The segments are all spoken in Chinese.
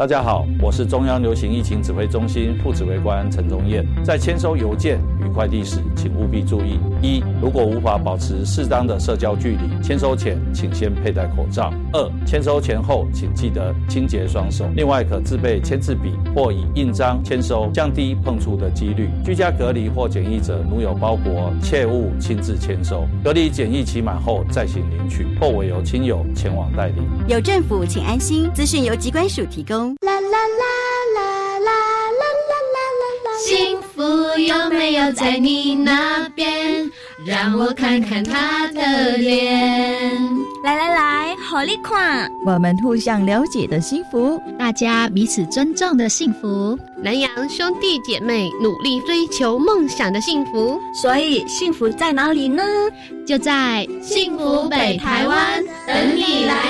大家好，我是中央流行疫情指挥中心副指挥官陈宗彦。在签收邮件与快递时，请务必注意：一、如果无法保持适当的社交距离，签收前请先佩戴口罩；二、签收前后请记得清洁双手。另外，可自备签字笔或以印章签收，降低碰触的几率。居家隔离或检疫者，如有包裹，切勿亲自签收。隔离检疫期满后再行领取，或委由亲友前往代理。有政府，请安心。资讯由机关署提供。啦啦啦啦啦啦啦啦啦！幸福有没有在你那边？让我看看他的脸。来来来，好力款！我们互相了解的幸福，大家彼此尊重的幸福，南洋兄弟姐妹努力追求梦想的幸福。所以，幸福在哪里呢？就在幸福北台湾，等你来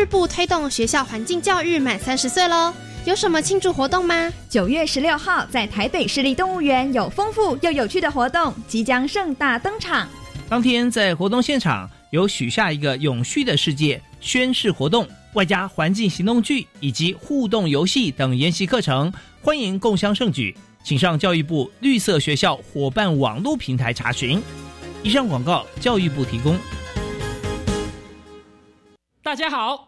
育部推动学校环境教育满三十岁喽，有什么庆祝活动吗？九月十六号在台北市立动物园有丰富又有趣的活动即将盛大登场。当天在活动现场有许下一个永续的世界宣誓活动，外加环境行动剧以及互动游戏等研习课程，欢迎共襄盛举，请上教育部绿色学校伙伴网络平台查询。以上广告，教育部提供。大家好，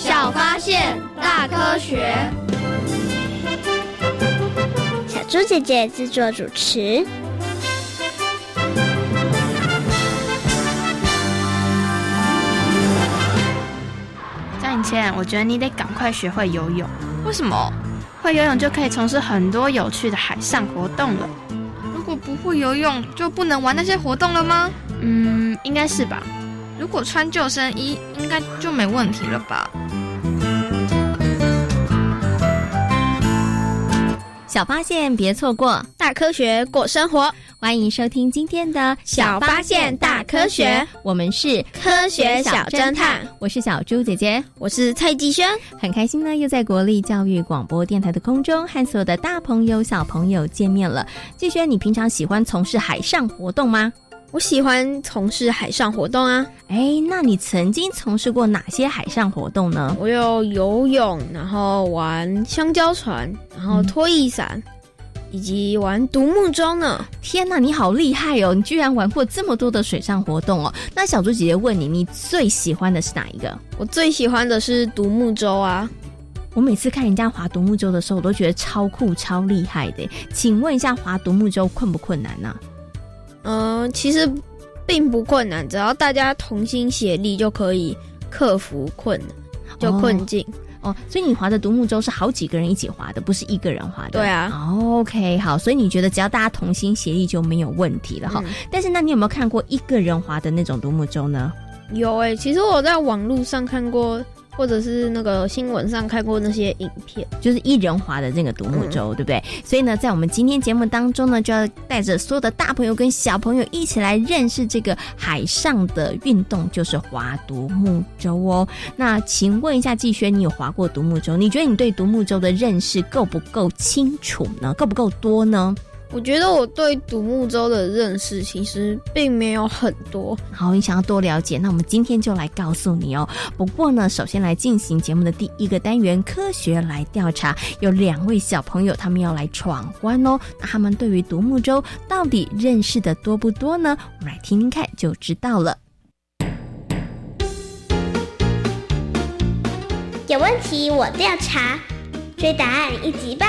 小发现，大科学。小猪姐姐制作主持。张颖倩，我觉得你得赶快学会游泳。为什么？会游泳就可以从事很多有趣的海上活动了。如果不会游泳，就不能玩那些活动了吗？嗯，应该是吧。如果穿救生衣，应该就没问题了吧？小发现，别错过大科学过生活。欢迎收听今天的小发现大科学，我们是科学小侦探。我是小猪姐姐，我是蔡继轩。很开心呢，又在国立教育广播电台的空中和所有的大朋友、小朋友见面了。继轩，你平常喜欢从事海上活动吗？我喜欢从事海上活动啊！哎，那你曾经从事过哪些海上活动呢？我有游泳，然后玩香蕉船，然后拖翼伞，以及玩独木舟呢。天哪，你好厉害哦！你居然玩过这么多的水上活动哦！那小猪姐姐问你，你最喜欢的是哪一个？我最喜欢的是独木舟啊！我每次看人家划独木舟的时候，我都觉得超酷、超厉害的。请问一下，划独木舟困不困难呢？嗯，其实并不困难，只要大家同心协力就可以克服困难，就困境哦。所以你划的独木舟是好几个人一起划的，不是一个人划的。对啊。OK，好，所以你觉得只要大家同心协力就没有问题了哈。但是那你有没有看过一个人划的那种独木舟呢？有诶，其实我在网络上看过。或者是那个新闻上看过那些影片，就是一人划的那个独木舟，对不对？所以呢，在我们今天节目当中呢，就要带着所有的大朋友跟小朋友一起来认识这个海上的运动，就是划独木舟哦。那请问一下季轩，你有划过独木舟？你觉得你对独木舟的认识够不够清楚呢？够不够多呢？我觉得我对独木舟的认识其实并没有很多。好，你想要多了解，那我们今天就来告诉你哦。不过呢，首先来进行节目的第一个单元——科学来调查，有两位小朋友他们要来闯关哦。那他们对于独木舟到底认识的多不多呢？我们来听听看就知道了。有问题我调查，追答案一级棒！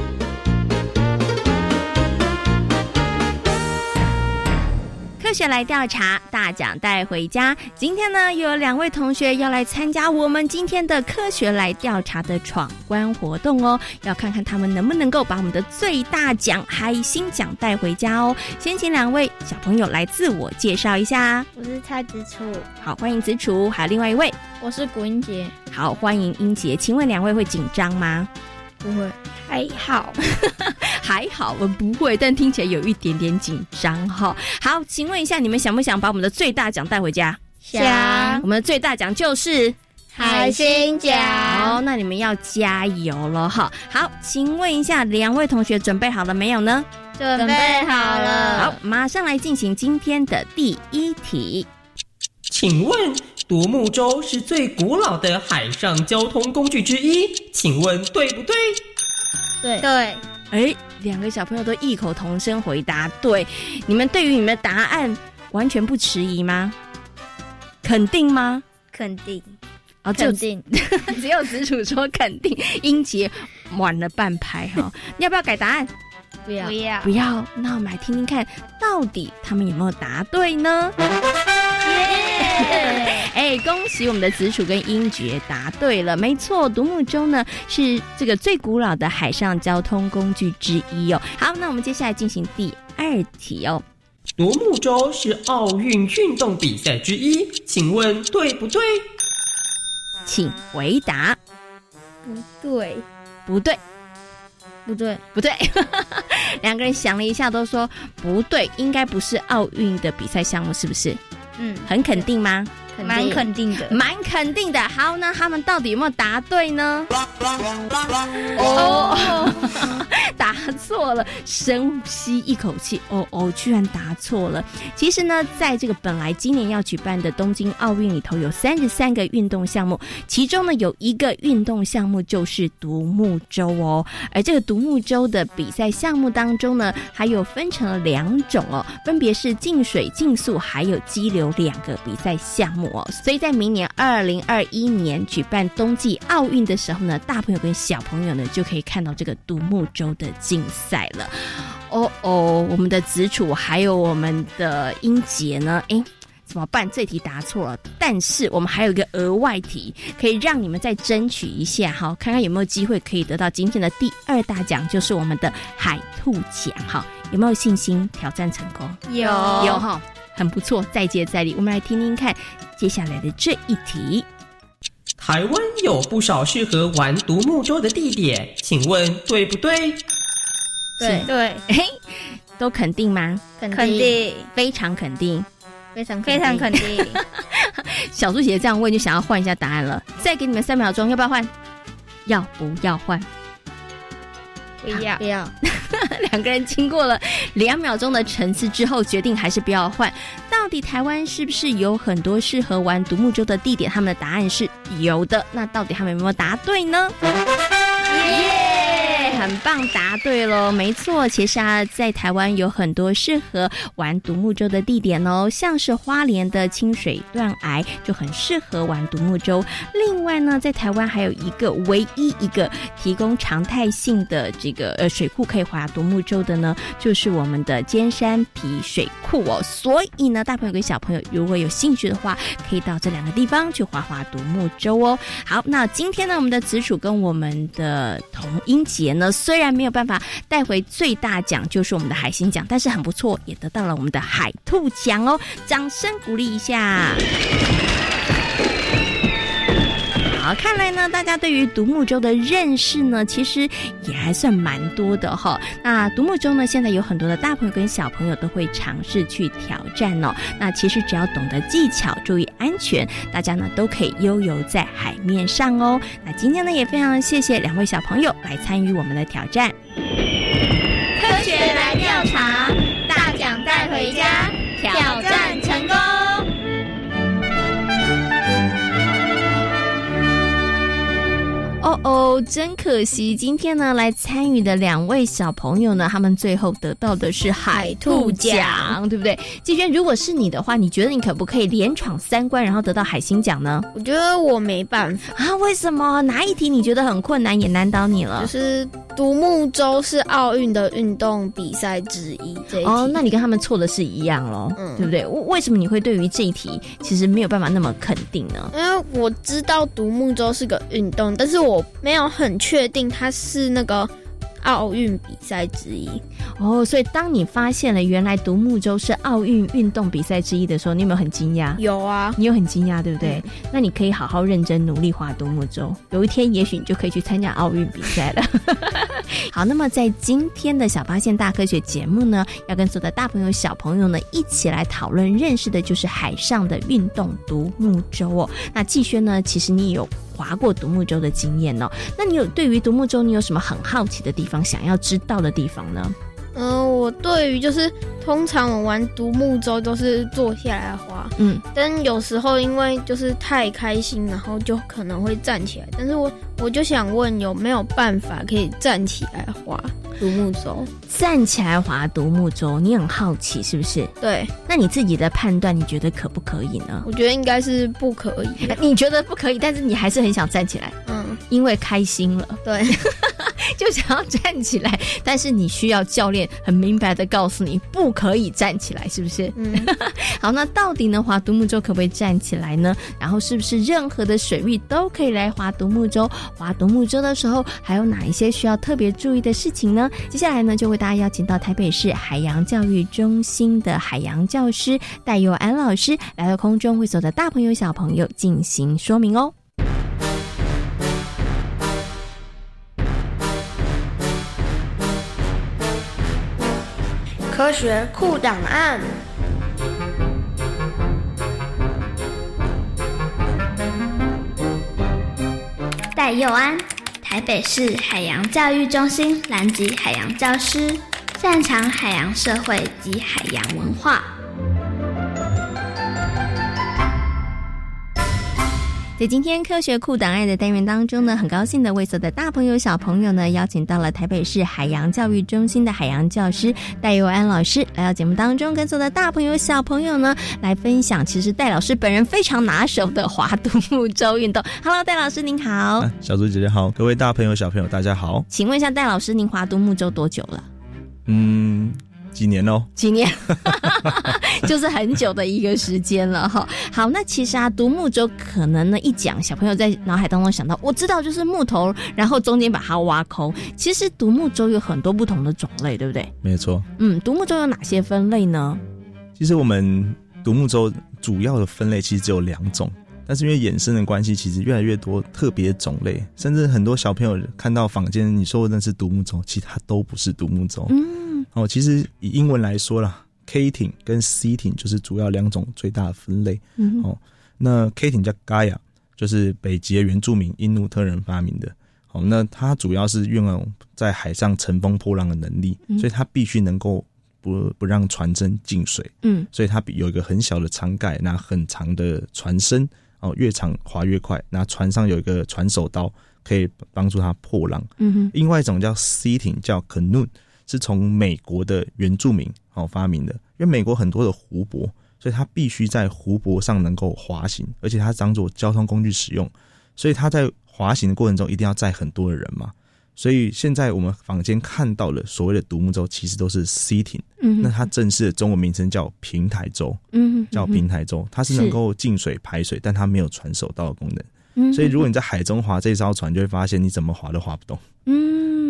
科学来调查，大奖带回家。今天呢，又有两位同学要来参加我们今天的科学来调查的闯关活动哦，要看看他们能不能够把我们的最大奖海星奖带回家哦。先请两位小朋友来自我介绍一下。我是蔡子楚，好，欢迎子楚。还有另外一位，我是古英杰，好，欢迎英杰。请问两位会紧张吗？不会，还好，还好，我不会，但听起来有一点点紧张哈。好，请问一下，你们想不想把我们的最大奖带回家？想。我们的最大奖就是海星奖。好，那你们要加油了哈。好，请问一下，两位同学准备好了没有呢？准备好了。好，马上来进行今天的第一题。请问独木舟是最古老的海上交通工具之一，请问对不对？对对，哎，两个小朋友都异口同声回答对。你们对于你们的答案完全不迟疑吗？肯定吗？肯定。哦，肯定。只有子楚说肯定，英杰晚了半拍哈。要不要改答案？不要不要不要。那我们来听听看，到底他们有没有答对呢？哎，恭喜我们的子楚跟英爵答对了，没错，独木舟呢是这个最古老的海上交通工具之一哦。好，那我们接下来进行第二题哦。独木舟是奥运运动比赛之一，请问对不对？请回答。不对，不对，不对，不对。两个人想了一下，都说不对，应该不是奥运的比赛项目，是不是？嗯，很肯定吗？蛮肯定的，蛮肯定的。好，那他们到底有没有答对呢？哦，答错了。深吸一口气，哦哦，居然答错了。其实呢，在这个本来今年要举办的东京奥运里头，有三十三个运动项目，其中呢有一个运动项目就是独木舟哦。而这个独木舟的比赛项目当中呢，还有分成了两种哦，分别是竞水、竞速还有激流两个比赛项目。所以在明年二零二一年举办冬季奥运的时候呢，大朋友跟小朋友呢就可以看到这个独木舟的竞赛了。哦哦，我们的子楚还有我们的英杰呢，诶，怎么办？这题答错了，但是我们还有一个额外题，可以让你们再争取一下哈，看看有没有机会可以得到今天的第二大奖，就是我们的海兔奖哈，有没有信心挑战成功？有有哈。很不错，再接再厉。我们来听听看接下来的这一题。台湾有不少适合玩独木舟的地点，请问对不对？对对，嘿，都肯定吗？肯定，非常肯定，非常非常肯定。小猪姐姐这样问，就想要换一下答案了。再给你们三秒钟，要不要换？要不要换？不要不要。两个人经过了两秒钟的沉思之后，决定还是不要换。到底台湾是不是有很多适合玩独木舟的地点？他们的答案是有的。那到底他们有没有答对呢？耶，很棒，答对了，没错。其实啊，在台湾有很多适合玩独木舟的地点哦，像是花莲的清水断崖就很适合玩独木舟。另外呢，在台湾还有一个唯一一个提供常态性的这个呃水库可以划独木舟的呢，就是我们的尖山皮水库哦。所以呢，大朋友跟小朋友如果有兴趣的话，可以到这两个地方去划划独木舟哦。好，那今天呢，我们的紫薯跟我们的童英杰呢，虽然没有办法带回最大奖，就是我们的海星奖，但是很不错，也得到了我们的海兔奖哦。掌声鼓励一下。看来呢，大家对于独木舟的认识呢，其实也还算蛮多的哈。那独木舟呢，现在有很多的大朋友跟小朋友都会尝试去挑战哦。那其实只要懂得技巧，注意安全，大家呢都可以悠游在海面上哦。那今天呢，也非常谢谢两位小朋友来参与我们的挑战。哦哦，真可惜，今天呢来参与的两位小朋友呢，他们最后得到的是海兔奖，对不对？季轩，如果是你的话，你觉得你可不可以连闯三关，然后得到海星奖呢？我觉得我没办法啊，为什么？哪一题你觉得很困难，也难倒你了？就是独木舟是奥运的运动比赛之一，这一哦，那你跟他们错的是一样喽，嗯，对不对？为什么你会对于这一题其实没有办法那么肯定呢？因为我知道独木舟是个运动，但是我。我没有很确定它是那个奥运比赛之一哦，所以当你发现了原来独木舟是奥运运动比赛之一的时候，你有没有很惊讶？有啊，你有很惊讶，对不对？那你可以好好认真努力划独木舟，有一天也许你就可以去参加奥运比赛了。好，那么在今天的小发现大科学节目呢，要跟所有的大朋友小朋友呢一起来讨论认识的就是海上的运动独木舟哦。那季轩呢，其实你有。划过独木舟的经验哦，那你有对于独木舟你有什么很好奇的地方，想要知道的地方呢？嗯，我对于就是通常我玩独木舟都是坐下来滑，嗯，但有时候因为就是太开心，然后就可能会站起来。但是我我就想问，有没有办法可以站起来滑独木舟？站起来滑独木舟，你很好奇是不是？对，那你自己的判断，你觉得可不可以呢？我觉得应该是不可以。你觉得不可以，但是你还是很想站起来，嗯，因为开心了，对，就想要站起来，但是你需要教练。很明白的告诉你，不可以站起来，是不是？嗯，好，那到底呢，划独木舟可不可以站起来呢？然后是不是任何的水域都可以来划独木舟？划独木舟的时候，还有哪一些需要特别注意的事情呢？接下来呢，就为大家邀请到台北市海洋教育中心的海洋教师戴佑安老师来到空中，会所的大朋友小朋友进行说明哦。科学库档案。戴佑安，台北市海洋教育中心南极海洋教师，擅长海洋社会及海洋文化。在今天科学库档案的单元当中呢，很高兴的为所有的大朋友小朋友呢，邀请到了台北市海洋教育中心的海洋教师戴佑安老师来到节目当中，跟所有的大朋友小朋友呢来分享，其实戴老师本人非常拿手的划独木舟运动。Hello，戴老师您好，小猪姐姐好，各位大朋友小朋友大家好，请问一下戴老师，您划独木舟多久了？嗯。几年哦？几年，就是很久的一个时间了哈。好，那其实啊，独木舟可能呢一讲，小朋友在脑海当中想到，我知道就是木头，然后中间把它挖空。其实独木舟有很多不同的种类，对不对？没错。嗯，独木舟有哪些分类呢？其实我们独木舟主要的分类其实只有两种，但是因为衍生的关系，其实越来越多特别种类，甚至很多小朋友看到坊间你说的那是独木舟，其实它都不是独木舟。嗯。哦，其实以英文来说啦 k 艇跟 C 艇就是主要两种最大的分类。嗯哦，那 K 艇叫 Gaia，就是北极原住民因努特人发明的。哦，那它主要是运用在海上乘风破浪的能力，所以它必须能够不不让船身进水。嗯，所以它有一个很小的舱盖，那很长的船身，哦，越长划越快。那船上有一个船手刀，可以帮助它破浪。嗯哼，另外一种叫 C 艇，叫 Canoe。是从美国的原住民哦发明的，因为美国很多的湖泊，所以它必须在湖泊上能够滑行，而且它当做交通工具使用，所以它在滑行的过程中一定要载很多的人嘛。所以现在我们坊间看到的所谓的独木舟，其实都是 sitting，嗯，那它正式的中文名称叫平台舟，嗯，叫平台舟，它是能够进水排水，但它没有船手道的功能。所以如果你在海中划这艘船，就会发现你怎么划都划不动。嗯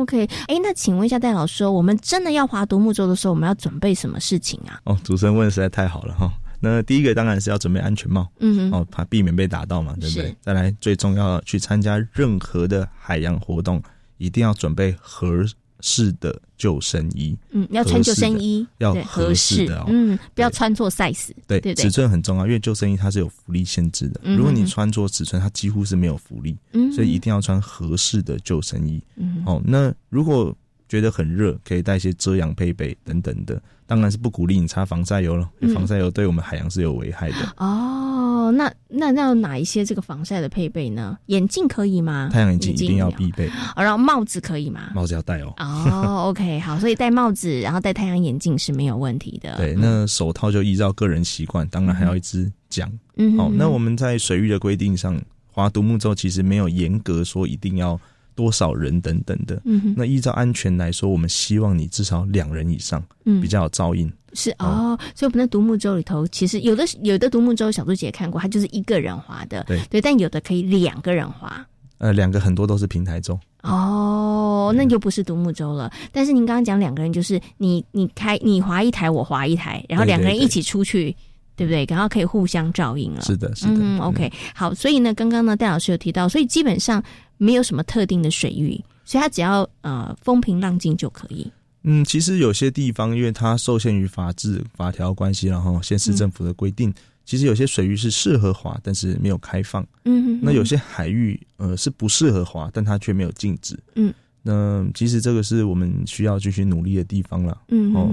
，OK。哎，那请问一下戴老师，我们真的要划独木舟的时候，我们要准备什么事情啊？哦，主持人问的实在太好了哈。那第一个当然是要准备安全帽，嗯哦，怕避免被打到嘛，对不对？再来，最重要去参加任何的海洋活动，一定要准备合适的救生衣。嗯，要穿救生衣，要合适的，嗯，不要穿错 size。对，对尺寸很重要，因为救生衣它是有浮力限制的。如果你穿错尺寸，它几乎是没有浮力，所以一定要穿合适的救生衣。嗯哦，那如果觉得很热，可以带一些遮阳配备等等的。当然是不鼓励你擦防晒油了，防晒油对我们海洋是有危害的。哦，那那那有哪一些这个防晒的配备呢？眼镜可以吗？太阳眼镜一定要必备。哦，然后帽子可以吗？帽子要戴哦。哦，OK，好，所以戴帽子，然后戴太阳眼镜是没有问题的。对，那手套就依照个人习惯，当然还要一支桨。嗯，好，那我们在水域的规定上，划独木舟其实没有严格说一定要。多少人等等的，嗯，那依照安全来说，我们希望你至少两人以上，嗯，比较有照应。是哦，所以我们的独木舟里头，其实有的有的独木舟，小猪姐看过，它就是一个人划的，对对，但有的可以两个人划。呃，两个很多都是平台舟。哦，那就不是独木舟了。但是您刚刚讲两个人，就是你你开你划一台，我划一台，然后两个人一起出去。对不对？然后可以互相照应了。是的，是的。嗯，OK，好。所以呢，刚刚呢，戴老师有提到，所以基本上没有什么特定的水域，所以它只要呃风平浪静就可以。嗯，其实有些地方，因为它受限于法制法条关系，然后县市政府的规定，其实有些水域是适合滑，但是没有开放。嗯哼，那有些海域呃是不适合滑，但它却没有禁止。嗯，那其实这个是我们需要继续努力的地方了。嗯，哦。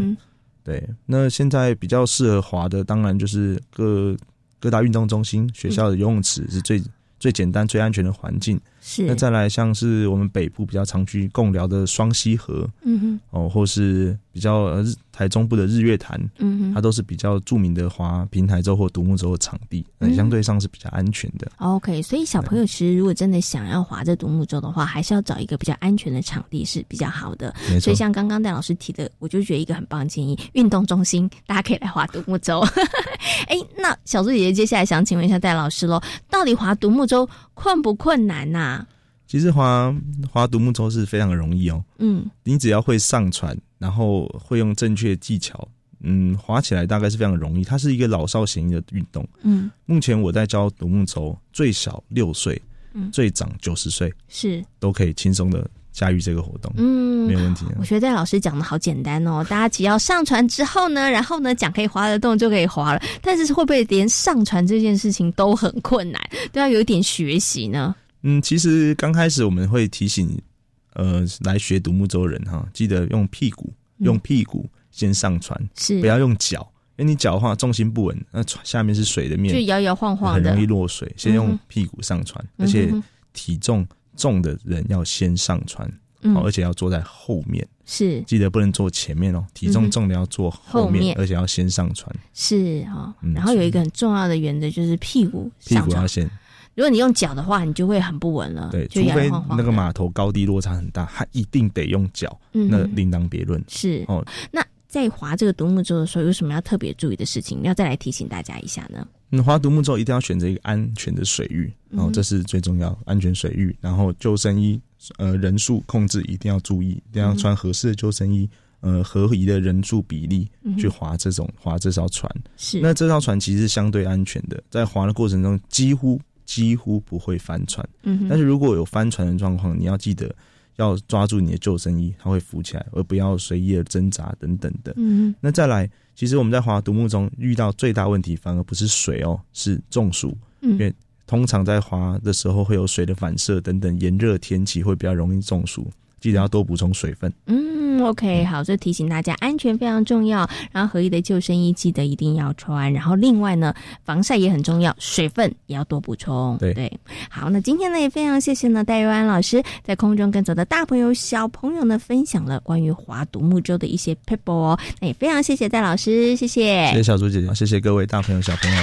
对，那现在比较适合滑的，当然就是各各大运动中心、学校的游泳池是最最简单、最安全的环境。是，那再来像是我们北部比较常去共聊的双溪河，嗯哼，哦，或是比较日台中部的日月潭，嗯哼，它都是比较著名的滑平台舟或独木舟的场地，那相对上是比较安全的。OK，所以小朋友其实如果真的想要划这独木舟的话，还是要找一个比较安全的场地是比较好的。所以像刚刚戴老师提的，我就觉得一个很棒的建议，运动中心大家可以来划独木舟。哎，那小猪姐姐接下来想请问一下戴老师喽，到底划独木舟困不困难呐？其实滑滑独木舟是非常容易哦，嗯，你只要会上船，然后会用正确技巧，嗯，滑起来大概是非常容易。它是一个老少咸宜的运动，嗯，目前我在教独木舟，最小六岁，嗯，最长九十岁，是都可以轻松的驾驭这个活动，嗯，没有问题。我觉得老师讲的好简单哦，大家只要上船之后呢，然后呢桨可以划得动就可以划了。但是会不会连上船这件事情都很困难，都要有一点学习呢？嗯，其实刚开始我们会提醒，呃，来学独木舟人哈，记得用屁股，用屁股先上船，是不要用脚，因为你脚的话重心不稳，那船下面是水的面，就摇摇晃晃的，很容易落水。先用屁股上船，而且体重重的人要先上船，好，而且要坐在后面，是记得不能坐前面哦，体重重的要坐后面，而且要先上船，是哈。然后有一个很重要的原则就是屁股，屁股要先。如果你用脚的话，你就会很不稳了。对，除非那个码头高低落差很大，它一定得用脚，那另当别论。是哦，那在划这个独木舟的时候，有什么要特别注意的事情？要再来提醒大家一下呢？你，划独木舟一定要选择一个安全的水域，然后这是最重要，安全水域。然后救生衣，呃，人数控制一定要注意，一定要穿合适的救生衣，呃，合宜的人数比例去划这种划这艘船。是，那这艘船其实是相对安全的，在划的过程中几乎。几乎不会翻船，嗯，但是如果有翻船的状况，你要记得要抓住你的救生衣，它会浮起来，而不要随意的挣扎等等的。嗯，那再来，其实我们在划独木中遇到最大问题，反而不是水哦，是中暑，因为通常在划的时候会有水的反射等等，炎热天气会比较容易中暑。记得要多补充水分。嗯，OK，好，这提醒大家，安全非常重要。然后合一的救生衣记得一定要穿。然后另外呢，防晒也很重要，水分也要多补充。对对，好，那今天呢也非常谢谢呢戴瑞安老师在空中跟走的大朋友小朋友呢分享了关于划独木舟的一些 people 哦。那也非常谢谢戴老师，谢谢。谢谢小猪姐姐，谢谢各位大朋友小朋友。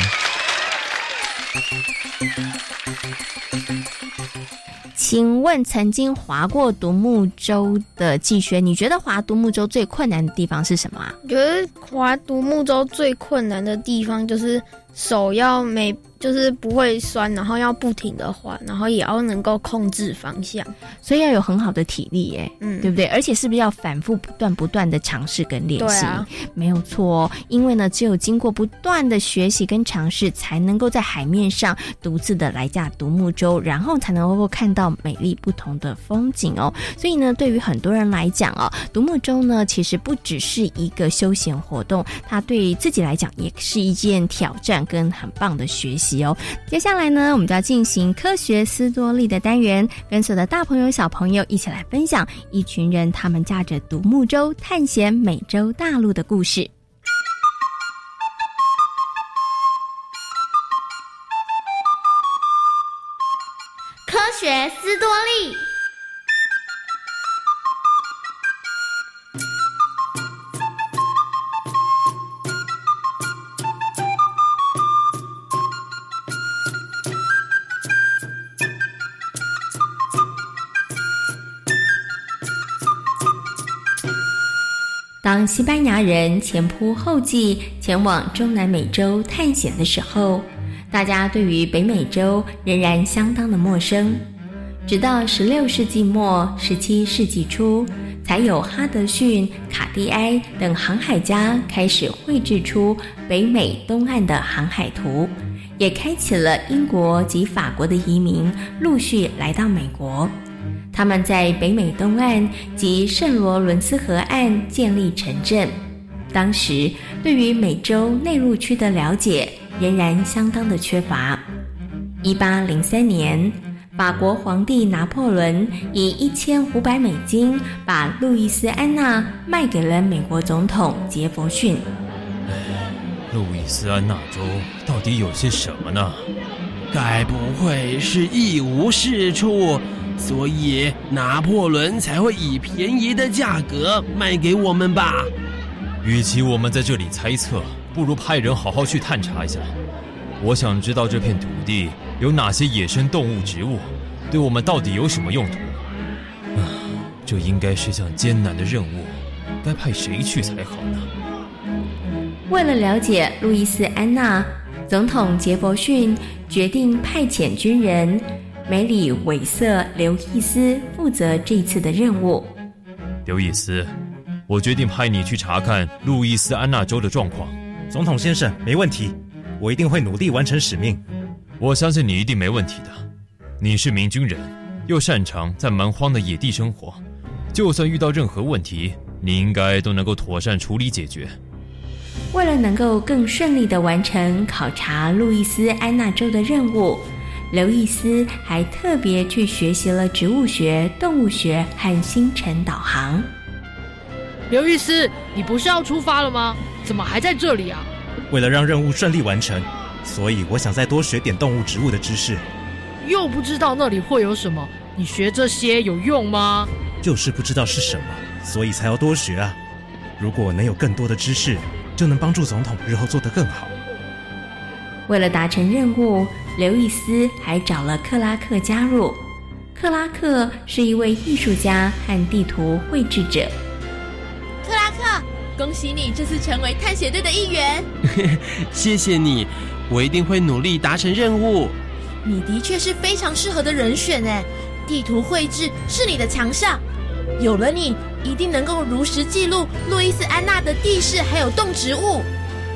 请问曾经划过独木舟的季轩，你觉得划独木舟最困难的地方是什么啊？觉得划独木舟最困难的地方就是手要每就是不会酸，然后要不停的滑，然后也要能够控制方向，所以要有很好的体力，哎，嗯，对不对？而且是不是要反复不断不断的尝试跟练习？啊，没有错，哦因为呢，只有经过不断的学习跟尝试，才能够在海面上独自的来驾独木舟，然后才能够看到美丽不同的风景哦。所以呢，对于很多人来讲哦，独木舟呢，其实不只是一个休闲活动，它对自己来讲也是一件挑战跟很棒的学习。哦，接下来呢，我们就要进行科学斯多利的单元，跟所有的大朋友、小朋友一起来分享一群人他们驾着独木舟探险美洲大陆的故事。科学斯多利。当西班牙人前仆后继前往中南美洲探险的时候，大家对于北美洲仍然相当的陌生。直到十六世纪末、十七世纪初，才有哈德逊、卡蒂埃等航海家开始绘制出北美东岸的航海图，也开启了英国及法国的移民陆续来到美国。他们在北美东岸及圣罗伦斯河岸建立城镇。当时对于美洲内陆区的了解仍然相当的缺乏。一八零三年，法国皇帝拿破仑以一千五百美金把路易斯安那卖给了美国总统杰弗逊。路易斯安那州到底有些什么呢？该不会是一无是处？所以拿破仑才会以便宜的价格卖给我们吧。与其我们在这里猜测，不如派人好好去探查一下。我想知道这片土地有哪些野生动物、植物，对我们到底有什么用途。啊，这应该是项艰难的任务，该派谁去才好呢？为了了解路易斯安那，总统杰弗逊决定派遣军人。梅里韦瑟刘易斯负责这次的任务。刘易斯，我决定派你去查看路易斯安那州的状况。总统先生，没问题，我一定会努力完成使命。我相信你一定没问题的。你是名军人，又擅长在蛮荒的野地生活，就算遇到任何问题，你应该都能够妥善处理解决。为了能够更顺利的完成考察路易斯安那州的任务。刘易斯还特别去学习了植物学、动物学和星辰导航。刘易斯，你不是要出发了吗？怎么还在这里啊？为了让任务顺利完成，所以我想再多学点动物、植物的知识。又不知道那里会有什么，你学这些有用吗？就是不知道是什么，所以才要多学啊！如果能有更多的知识，就能帮助总统日后做得更好。为了达成任务。刘易斯还找了克拉克加入。克拉克是一位艺术家和地图绘制者。克拉克，恭喜你这次成为探险队的一员。谢谢你，我一定会努力达成任务。你的确是非常适合的人选哎，地图绘制是你的强项，有了你，一定能够如实记录路易斯安那的地势还有动植物。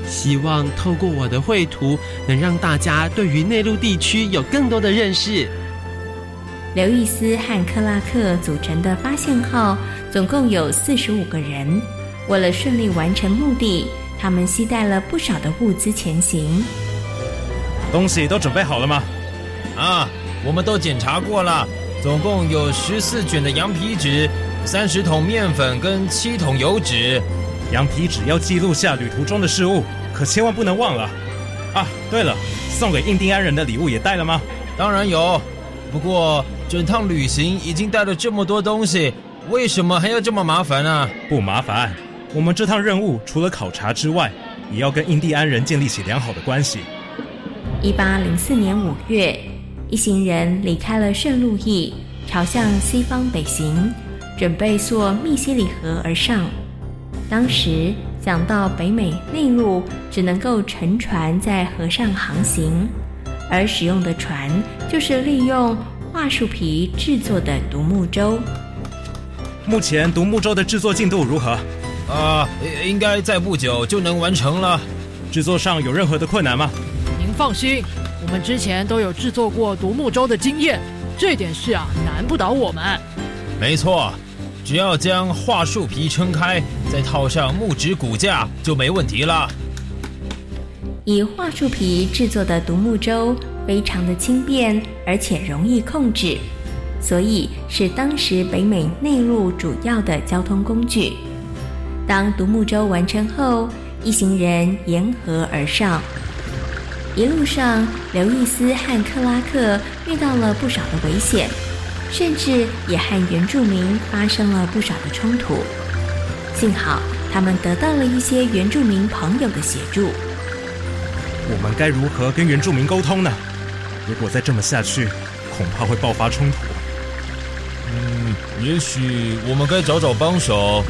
希望透过我的绘图，能让大家对于内陆地区有更多的认识。刘易斯和克拉克组成的发现号总共有四十五个人。为了顺利完成目的，他们携带了不少的物资前行。东西都准备好了吗？啊，我们都检查过了，总共有十四卷的羊皮纸、三十桶面粉跟七桶油纸。羊皮纸要记录下旅途中的事物。可千万不能忘了啊！对了，送给印第安人的礼物也带了吗？当然有，不过整趟旅行已经带了这么多东西，为什么还要这么麻烦呢？不麻烦，我们这趟任务除了考察之外，也要跟印第安人建立起良好的关系。一八零四年五月，一行人离开了圣路易，朝向西方北行，准备溯密西里河而上。当时。想到北美内陆只能够乘船在河上航行，而使用的船就是利用桦树皮制作的独木舟。目前独木舟的制作进度如何？啊，应该在不久就能完成了。制作上有任何的困难吗？您放心，我们之前都有制作过独木舟的经验，这点事啊难不倒我们。没错，只要将桦树皮撑开，再套上木质骨架就没问题了。以桦树皮制作的独木舟非常的轻便，而且容易控制，所以是当时北美内陆主要的交通工具。当独木舟完成后，一行人沿河而上。一路上，刘易斯和克拉克遇到了不少的危险，甚至也和原住民发生了不少的冲突。幸好，他们得到了一些原住民朋友的协助。我们该如何跟原住民沟通呢？如果再这么下去，恐怕会爆发冲突。嗯，也许我们该找找帮手。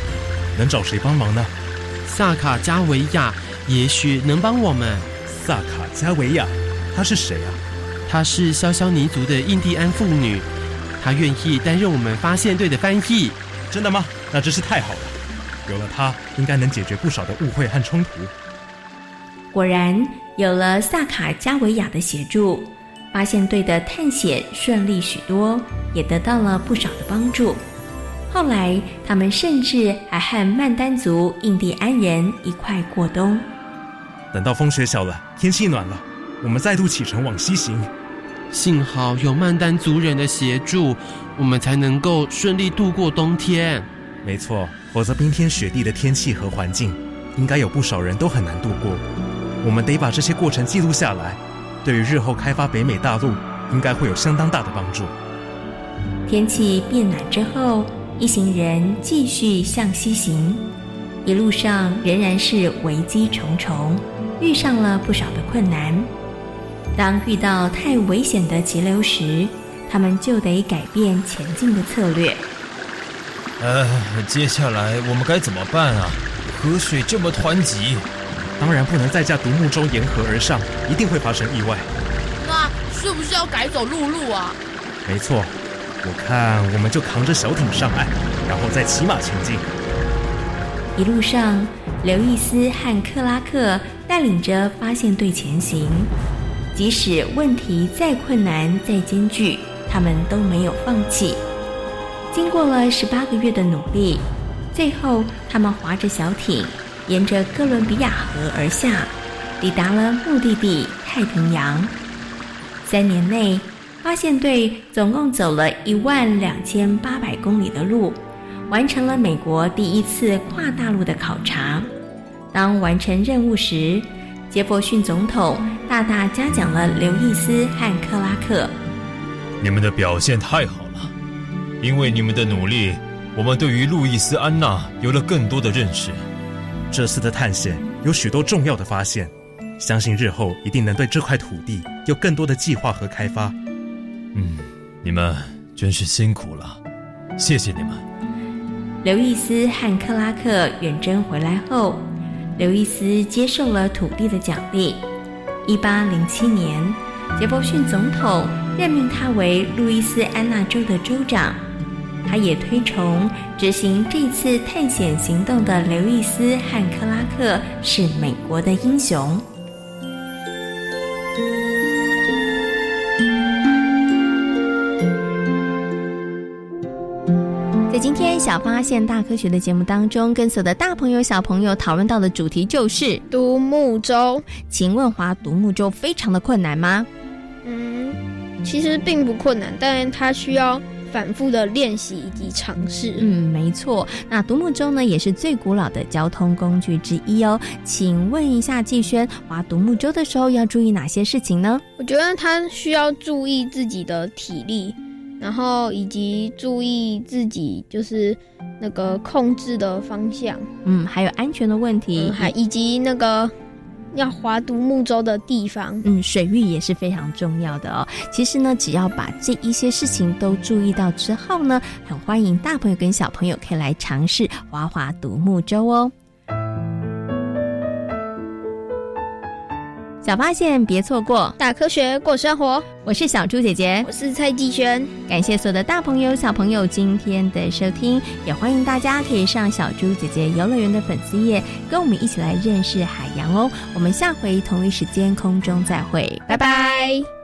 能找谁帮忙呢？萨卡加维亚也许能帮我们。萨卡加维亚，她是谁啊？她是肖肖尼族的印第安妇女，她愿意担任我们发现队的翻译。真的吗？那真是太好了。有了他，应该能解决不少的误会和冲突。果然，有了萨卡加维亚的协助，发现队的探险顺利许多，也得到了不少的帮助。后来，他们甚至还和曼丹族印第安人一块过冬。等到风雪小了，天气暖了，我们再度启程往西行。幸好有曼丹族人的协助，我们才能够顺利度过冬天。没错，否则冰天雪地的天气和环境，应该有不少人都很难度过。我们得把这些过程记录下来，对于日后开发北美大陆，应该会有相当大的帮助。天气变暖之后。一行人继续向西行，一路上仍然是危机重重，遇上了不少的困难。当遇到太危险的急流时，他们就得改变前进的策略。呃，接下来我们该怎么办啊？河水这么湍急，当然不能再驾独木舟沿河而上，一定会发生意外。那是不是要改走陆路啊？没错。我看，我们就扛着小艇上岸，然后再骑马前进。一路上，刘易斯和克拉克带领着发现队前行，即使问题再困难、再艰巨，他们都没有放弃。经过了十八个月的努力，最后他们划着小艇，沿着哥伦比亚河而下，抵达了目的地太平洋。三年内。发现队总共走了一万两千八百公里的路，完成了美国第一次跨大陆的考察。当完成任务时，杰佛逊总统大大嘉奖了刘易斯和克拉克。你们的表现太好了，因为你们的努力，我们对于路易斯安娜有了更多的认识。这次的探险有许多重要的发现，相信日后一定能对这块土地有更多的计划和开发。嗯，你们真是辛苦了，谢谢你们。刘易斯和克拉克远征回来后，刘易斯接受了土地的奖励。一八零七年，杰伯逊总统任命他为路易斯安那州的州长。他也推崇执行这次探险行动的刘易斯和克拉克是美国的英雄。小发现大科学的节目当中，跟所有的大朋友小朋友讨论到的主题就是独木舟。请问划独木舟非常的困难吗？嗯，其实并不困难，但它需要反复的练习以及尝试。嗯，没错。那独木舟呢，也是最古老的交通工具之一哦。请问一下季轩，划独木舟的时候要注意哪些事情呢？我觉得他需要注意自己的体力。然后以及注意自己就是那个控制的方向，嗯，还有安全的问题，还以及那个要划独木舟的地方，嗯，水域也是非常重要的哦。其实呢，只要把这一些事情都注意到之后呢，很欢迎大朋友跟小朋友可以来尝试划划独木舟哦。小发现别错过，大科学过生活。我是小猪姐姐，我是蔡继轩。感谢所有的大朋友、小朋友今天的收听，也欢迎大家可以上小猪姐姐游乐园的粉丝页，跟我们一起来认识海洋哦。我们下回同一时间空中再会，拜拜。